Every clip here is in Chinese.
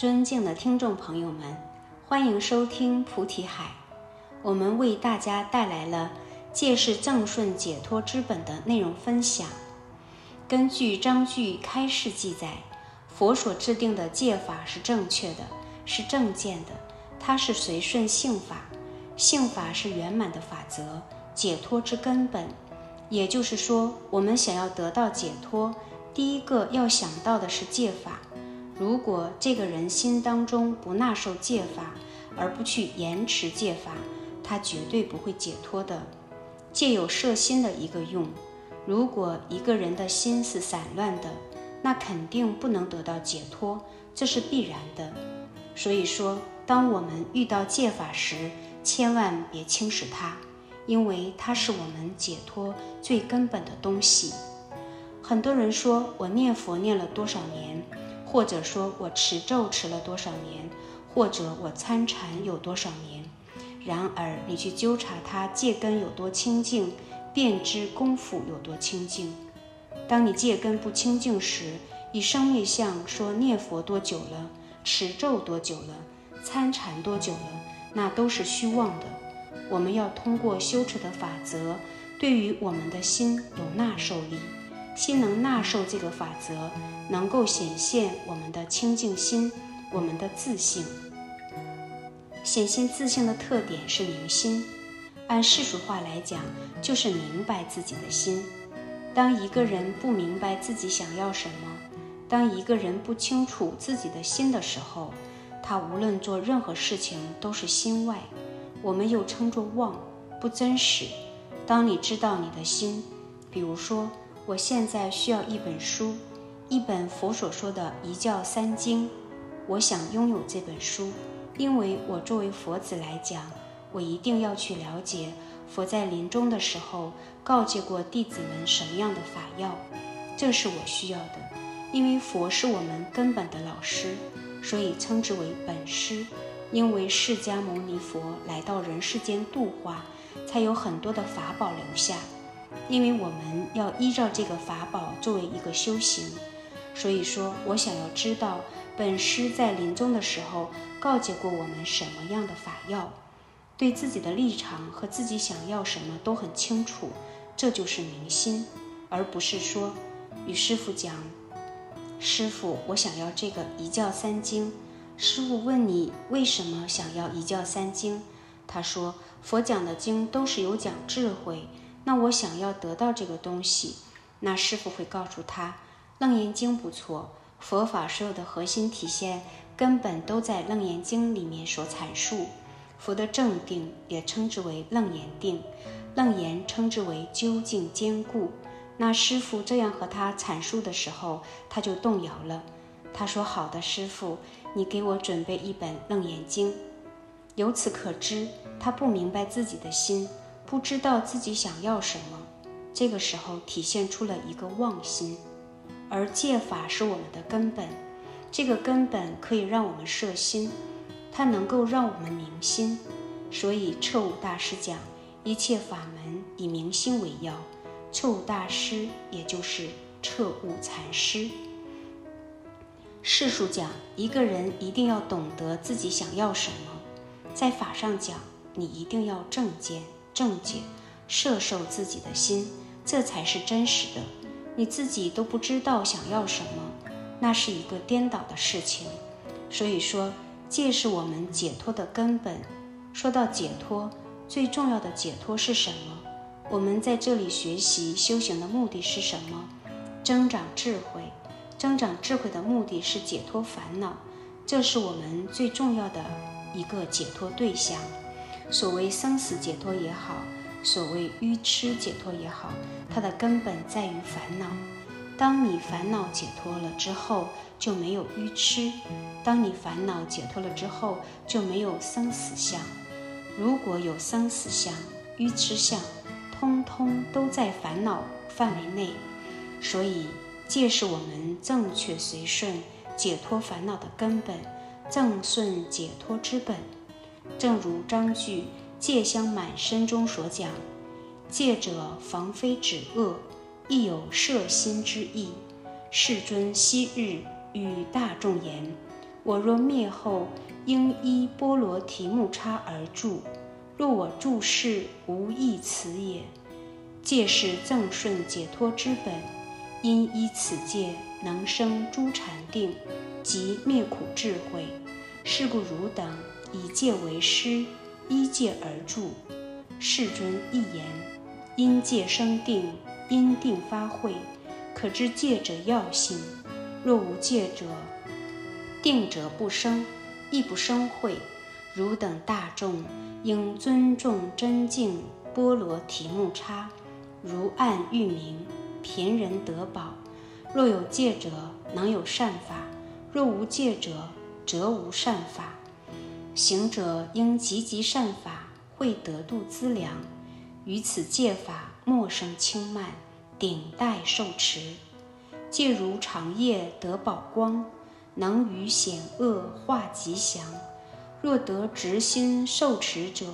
尊敬的听众朋友们，欢迎收听菩提海。我们为大家带来了戒是正顺解脱之本的内容分享。根据章句开示记载，佛所制定的戒法是正确的，是正见的，它是随顺性法，性法是圆满的法则，解脱之根本。也就是说，我们想要得到解脱，第一个要想到的是戒法。如果这个人心当中不纳受戒法，而不去延迟戒法，他绝对不会解脱的。戒有摄心的一个用。如果一个人的心是散乱的，那肯定不能得到解脱，这是必然的。所以说，当我们遇到戒法时，千万别轻视它，因为它是我们解脱最根本的东西。很多人说我念佛念了多少年，或者说我持咒持了多少年，或者我参禅有多少年。然而，你去纠察他戒根有多清净。便知功夫有多清净。当你戒根不清净时，以生灭相说念佛多久了，持咒多久了，参禅多久了，那都是虚妄的。我们要通过修持的法则，对于我们的心有纳受力，心能纳受这个法则，能够显现我们的清净心，我们的自信。显现自信的特点是明心。按世俗话来讲，就是明白自己的心。当一个人不明白自己想要什么，当一个人不清楚自己的心的时候，他无论做任何事情都是心外。我们又称作妄，不真实。当你知道你的心，比如说，我现在需要一本书，一本佛所说的一教三经，我想拥有这本书，因为我作为佛子来讲。我一定要去了解佛在临终的时候告诫过弟子们什么样的法要，这是我需要的。因为佛是我们根本的老师，所以称之为本师。因为释迦牟尼佛来到人世间度化，才有很多的法宝留下。因为我们要依照这个法宝作为一个修行，所以说我想要知道本师在临终的时候告诫过我们什么样的法要。对自己的立场和自己想要什么都很清楚，这就是明心，而不是说与师傅讲：“师傅，我想要这个一教三经。”师傅问你为什么想要一教三经？他说：“佛讲的经都是有讲智慧，那我想要得到这个东西。”那师傅会告诉他：“楞严经不错，佛法所有的核心体现根本都在楞严经里面所阐述。”佛的正定也称之为楞严定，楞严称之为究竟坚固。那师傅这样和他阐述的时候，他就动摇了。他说：“好的，师傅，你给我准备一本楞严经。”由此可知，他不明白自己的心，不知道自己想要什么。这个时候体现出了一个妄心。而戒法是我们的根本，这个根本可以让我们摄心。它能够让我们明心，所以彻悟大师讲一切法门以明心为要。彻悟大师也就是彻悟禅师。世俗讲一个人一定要懂得自己想要什么，在法上讲你一定要正见正解，摄受自己的心，这才是真实的。你自己都不知道想要什么，那是一个颠倒的事情。所以说。戒是我们解脱的根本。说到解脱，最重要的解脱是什么？我们在这里学习修行的目的是什么？增长智慧。增长智慧的目的是解脱烦恼，这是我们最重要的一个解脱对象。所谓生死解脱也好，所谓愚痴解脱也好，它的根本在于烦恼。当你烦恼解脱了之后，就没有愚痴；当你烦恼解脱了之后，就没有生死相。如果有生死相、愚痴相，通通都在烦恼范围内。所以，戒是我们正确随顺解脱烦恼的根本，正顺解脱之本。正如章句“戒香满身”中所讲：“戒者，防非止恶。”亦有摄心之意。世尊昔日与大众言：“我若灭后，应依波罗提木叉而住。若我住世，无益此也。戒是正顺解脱之本，因依此戒能生诸禅定，即灭苦智慧。是故汝等以戒为师，依戒而住。世尊一言：因戒生定，因定发慧，可知戒者要性。若无戒者，定者不生，亦不生慧。汝等大众应尊重真净波罗提木叉，如暗喻明，贫人得宝。若有戒者，能有善法；若无戒者，则无善法。行者应积极善法，会得度资粮。于此戒法，莫生轻慢，顶戴受持。戒如长夜得宝光，能于险恶化吉祥。若得直心受持者，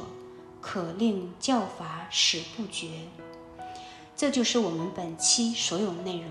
可令教法始不绝。这就是我们本期所有内容。